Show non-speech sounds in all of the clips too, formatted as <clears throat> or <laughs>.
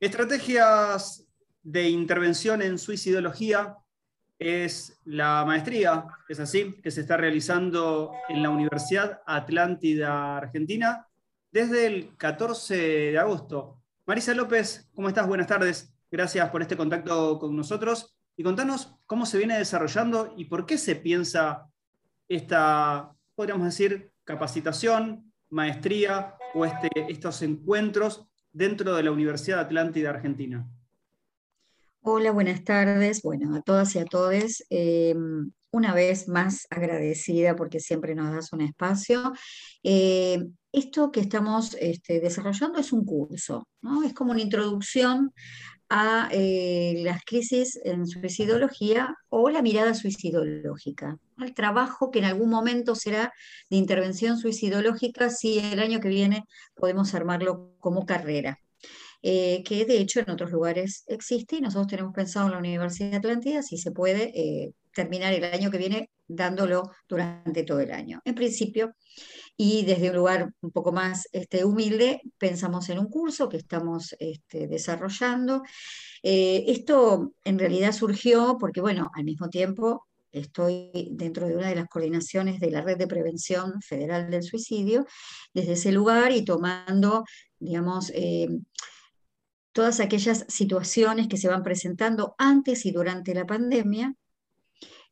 Estrategias de intervención en suicidología es la maestría, es así, que se está realizando en la Universidad Atlántida Argentina desde el 14 de agosto. Marisa López, ¿cómo estás? Buenas tardes. Gracias por este contacto con nosotros. Y contanos cómo se viene desarrollando y por qué se piensa esta, podríamos decir, capacitación, maestría o este, estos encuentros dentro de la Universidad Atlántida Argentina. Hola, buenas tardes. Bueno, a todas y a todos. Eh, una vez más agradecida porque siempre nos das un espacio. Eh, esto que estamos este, desarrollando es un curso, ¿no? Es como una introducción a eh, las crisis en suicidología o la mirada suicidológica, al trabajo que en algún momento será de intervención suicidológica si el año que viene podemos armarlo como carrera. Eh, que de hecho en otros lugares existe y nosotros tenemos pensado en la Universidad de Atlántida si se puede eh, terminar el año que viene dándolo durante todo el año. En principio, y desde un lugar un poco más este, humilde, pensamos en un curso que estamos este, desarrollando. Eh, esto en realidad surgió porque, bueno, al mismo tiempo estoy dentro de una de las coordinaciones de la Red de Prevención Federal del Suicidio, desde ese lugar y tomando, digamos, eh, todas aquellas situaciones que se van presentando antes y durante la pandemia,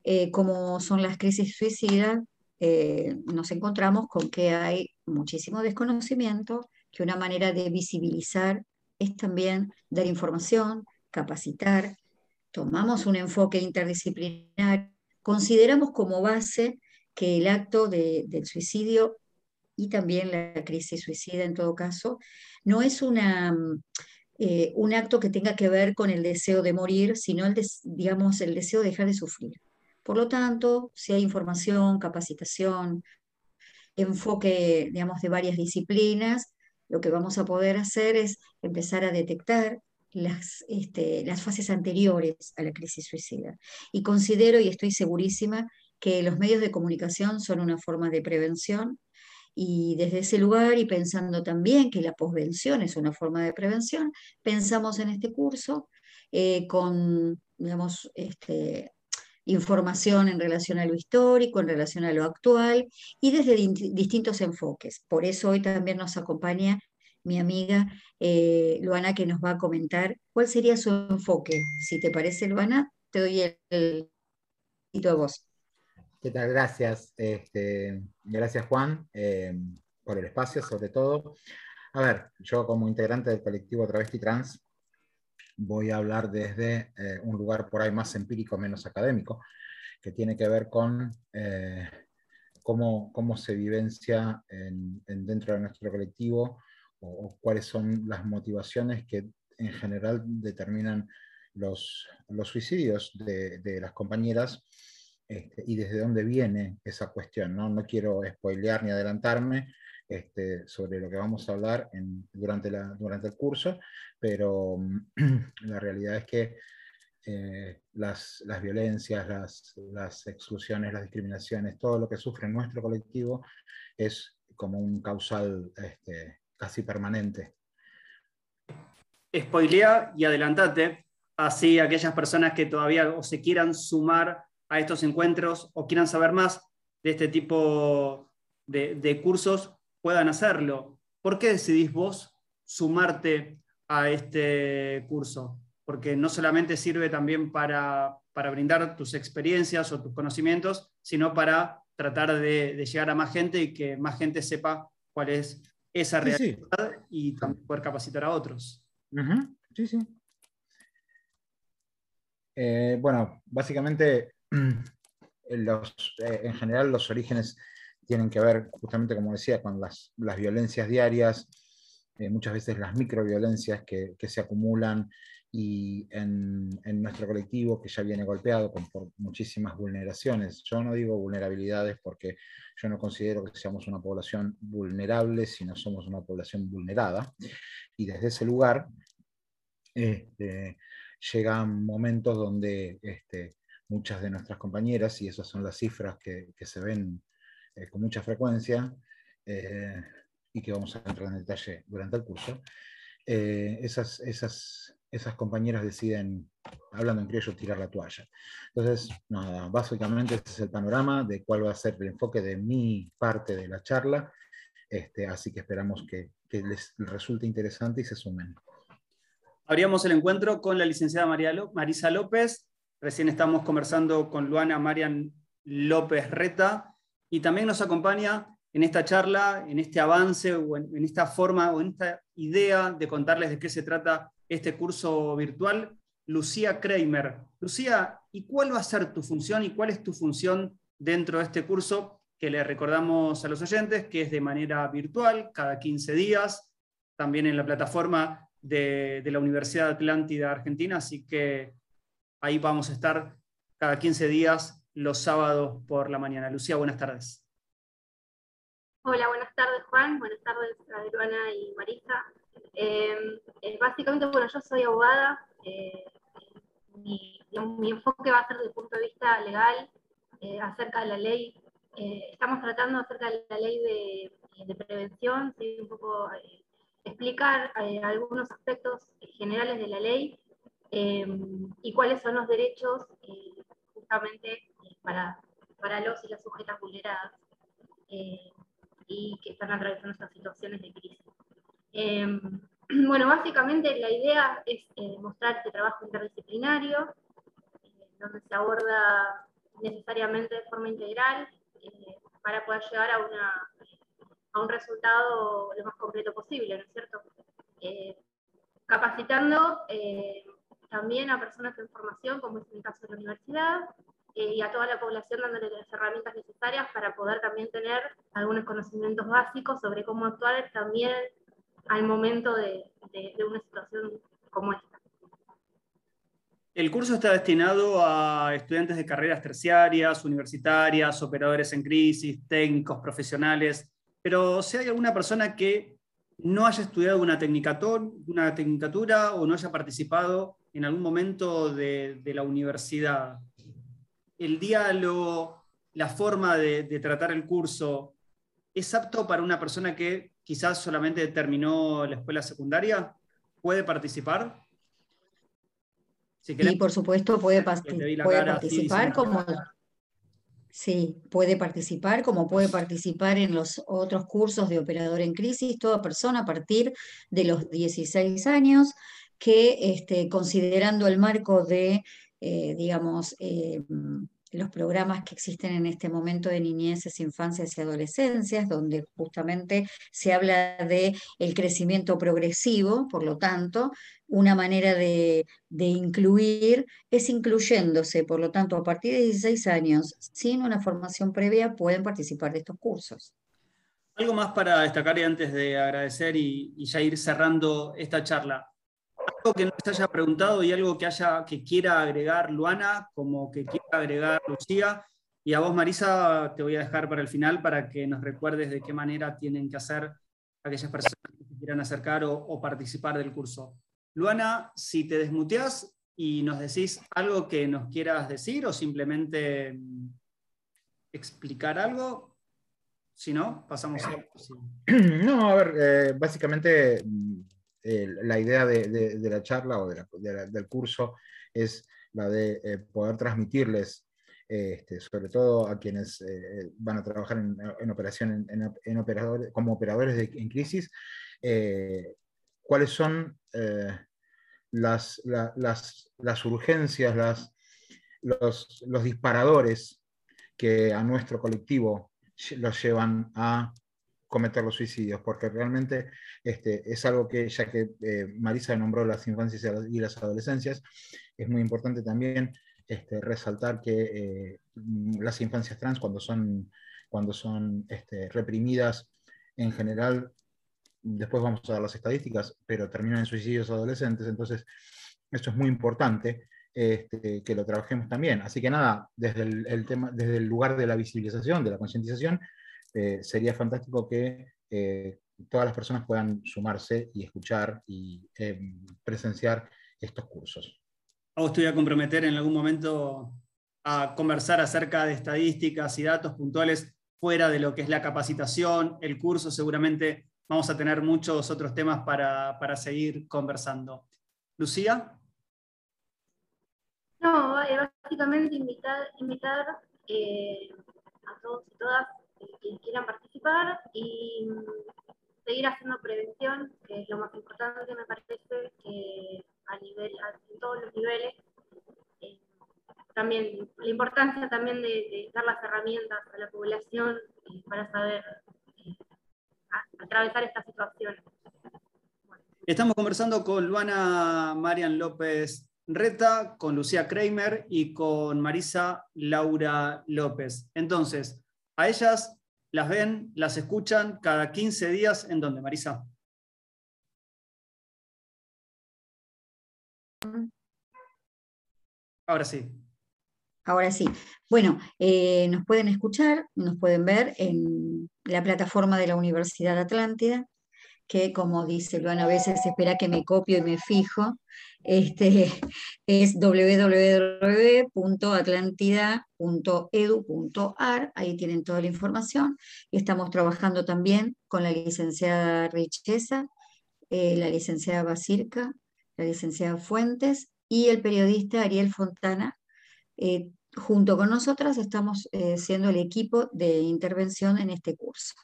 eh, como son las crisis suicidas, eh, nos encontramos con que hay muchísimo desconocimiento, que una manera de visibilizar es también dar información, capacitar, tomamos un enfoque interdisciplinar, consideramos como base que el acto del suicidio y también la crisis suicida en todo caso, no es una, eh, un acto que tenga que ver con el deseo de morir, sino el, digamos, el deseo de dejar de sufrir. Por lo tanto, si hay información, capacitación, enfoque, digamos, de varias disciplinas, lo que vamos a poder hacer es empezar a detectar las, este, las fases anteriores a la crisis suicida. Y considero y estoy segurísima que los medios de comunicación son una forma de prevención y desde ese lugar y pensando también que la posvención es una forma de prevención, pensamos en este curso eh, con, digamos, este, información en relación a lo histórico, en relación a lo actual y desde distintos enfoques. Por eso hoy también nos acompaña mi amiga eh, Luana que nos va a comentar cuál sería su enfoque. Si te parece, Luana, te doy el, el a vos. ¿Qué tal? Gracias. Este, gracias, Juan, eh, por el espacio, sobre todo. A ver, yo como integrante del colectivo Travesti Trans, voy a hablar desde eh, un lugar por ahí más empírico, menos académico, que tiene que ver con eh, cómo, cómo, se vivencia en, dentro de nuestro colectivo o, cuáles son las motivaciones que en general determinan los, los suicidios de, de las compañeras este, y desde dónde viene esa cuestión. No, no quiero spoilear ni adelantarme, este, sobre lo que vamos a hablar durante, el curso, pero <clears throat> la realidad es que eh, las, violencias, las, exclusiones, las discriminaciones, todo lo que sufre nuestro colectivo es como un causal este, casi permanente. Spoilea y adelantate, así aquellas personas que todavía o se quieran sumar a estos encuentros o quieran saber más de este tipo de cursos puedan hacerlo. ¿Por qué decidís vos sumarte a este curso? Porque no solamente sirve también para, brindar tus experiencias o tus conocimientos, sino para tratar de, llegar a más gente y que más gente sepa cuál es esa realidad y también poder capacitar a otros. Sí, sí. Eh, bueno, básicamente, <clears throat> los, eh, en general los orígenes tienen que ver, justamente como decía, con las, violencias diarias, eh, muchas veces las microviolencias que, que se acumulan y en, nuestro colectivo que ya viene golpeado con, por muchísimas vulneraciones. Yo no digo vulnerabilidades porque yo no considero que seamos una población vulnerable, sino somos una población vulnerada. Y desde ese lugar este, llegan momentos donde este, muchas de nuestras compañeras, y esas son las cifras que se ven eh, con mucha frecuencia eh, y que vamos a entrar en detalle durante el curso, eh, esas, esas, esas compañeras deciden, hablando en criollo, tirar la toalla. Entonces, nada, básicamente ese es el panorama de cuál va a ser el enfoque de mi parte de la charla. Este, así que esperamos que, que les resulte interesante y se sumen. Abríamos el encuentro con la licenciada María Marisa López. Recién estamos conversando con Luana Marian López Reta y también nos acompaña en esta charla, en este avance o en, esta forma o en esta idea de contarles de qué se trata este curso virtual, Lucía Kramer. Lucía, ¿y cuál va a ser tu función y cuál es tu función dentro de este curso que le recordamos a los oyentes que es de manera virtual, cada 15 días, también en la plataforma de, de la Universidad Atlántida Argentina, así que ahí vamos a estar cada 15 días los sábados por la mañana. Lucía, buenas tardes. Hola, buenas tardes Juan, buenas tardes a Luana y Marisa. Em, eh, básicamente, bueno, yo soy abogada, eh, mi, enfoque va a ser desde el punto de vista legal eh, acerca de la ley. estamos tratando acerca de la ley de, prevención, un poco explicar algunos aspectos generales de la ley em, y cuáles son los derechos justamente para, para los y las sujetas vulneradas y que están atravesando estas situaciones de crisis. Em, <clears throat> bueno, básicamente la idea es eh, mostrar este trabajo interdisciplinario, eh, donde se aborda necesariamente de forma integral eh, para poder llegar a, una, a un resultado lo más completo posible, ¿no es cierto? capacitando también a personas en formación, como es el caso de la universidad, eh, y a toda la población dándole las herramientas necesarias para poder también tener algunos conocimientos básicos sobre cómo actuar también al momento de, una situación como esta. El curso está destinado a estudiantes de carreras terciarias, universitarias, operadores en crisis, técnicos, profesionales, pero si hay alguna persona que no haya estudiado una, una tecnicatura o no haya participado en algún momento de, de la universidad, el diálogo, la forma de, tratar el curso, ¿es apto para una persona que quizás solamente terminó la escuela secundaria? ¿Puede participar? sí, por supuesto, puede, participar como... Sí, puede participar, como puede participar en los otros cursos de operador en crisis, toda persona a partir de los 16 años que, este, considerando el marco de eh, digamos, eh, los programas que existen en este momento de niñeces, infancias y adolescencias, donde justamente se habla de el crecimiento progresivo, por lo tanto, una manera de, incluir es incluyéndose, por lo tanto, a partir de 16 años, sin una formación previa, pueden participar de estos cursos. Algo más para destacar y antes de agradecer y ya ir cerrando esta charla algo que no se haya preguntado y algo que, haya, que quiera agregar Luana, como que quiera agregar Lucía. Y a vos, Marisa, te voy a dejar para el final para que nos recuerdes de qué manera tienen que hacer aquellas personas que quieran acercar o, participar del curso. Luana, si te desmuteas y nos decís algo que nos quieras decir o simplemente mm, explicar algo, si no, pasamos a... <clears throat> No, a ver, eh, básicamente la idea de, la charla o del curso es la de eh, poder transmitirles, este, sobre todo a quienes eh, van a trabajar en, operación en, como operadores en crisis, eh, cuáles son las, las, urgencias, las, los, los disparadores que a nuestro colectivo los llevan a cometer los suicidios, porque realmente este, es algo que, ya que eh, Marisa nombró las infancias y las adolescencias, es muy importante también este, resaltar que eh, las infancias trans, cuando son, cuando son este, reprimidas en general, después vamos a dar las estadísticas, pero terminan en suicidios adolescentes, entonces esto es muy importante. Este, que lo trabajemos también. Así que nada, desde el, tema, desde el lugar de la visibilización, de la concientización, eh, sería fantástico que eh, todas las personas puedan sumarse y escuchar y em, presenciar estos cursos. vos te voy a comprometer en algún momento a conversar acerca de estadísticas y datos puntuales fuera de lo que es la capacitación, el curso seguramente vamos a tener muchos otros temas para, para seguir conversando. Lucía. No, eh, básicamente invitar, invitar eh, a todos y todas que quieran participar y seguir haciendo prevención, que es lo más importante, me parece, que a nivel, en todos los niveles. Eh, también la importancia también de, dar las herramientas a la población para saber atravesar esta situación. Estamos conversando con Luana Marian López Reta, con Lucía Kramer y con Marisa Laura López. Entonces, a ellas las ven, las escuchan cada 15 días. ¿En dónde, Marisa? Ahora sí. Ahora sí. Bueno, eh, nos pueden escuchar, nos pueden ver en la plataforma de la Universidad Atlántida, que como dice Luana, a veces espera que me copio y me fijo, este, <laughs> es www.atlantida.edu.ar, ahí tienen toda la información, estamos trabajando también con la licenciada Richeza, eh, la licenciada Basirca, la licenciada Fuentes y el periodista Ariel Fontana. Eh, junto con nosotras estamos eh, siendo el equipo de intervención en este curso.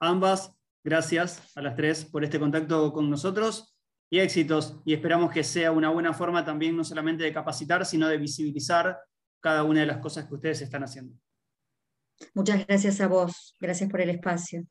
Ambas Gracias a las tres por este contacto con nosotros y éxitos. Y esperamos que sea una buena forma también no solamente de capacitar, sino de visibilizar cada una de las cosas que ustedes están haciendo. Muchas gracias a vos. Gracias por el espacio.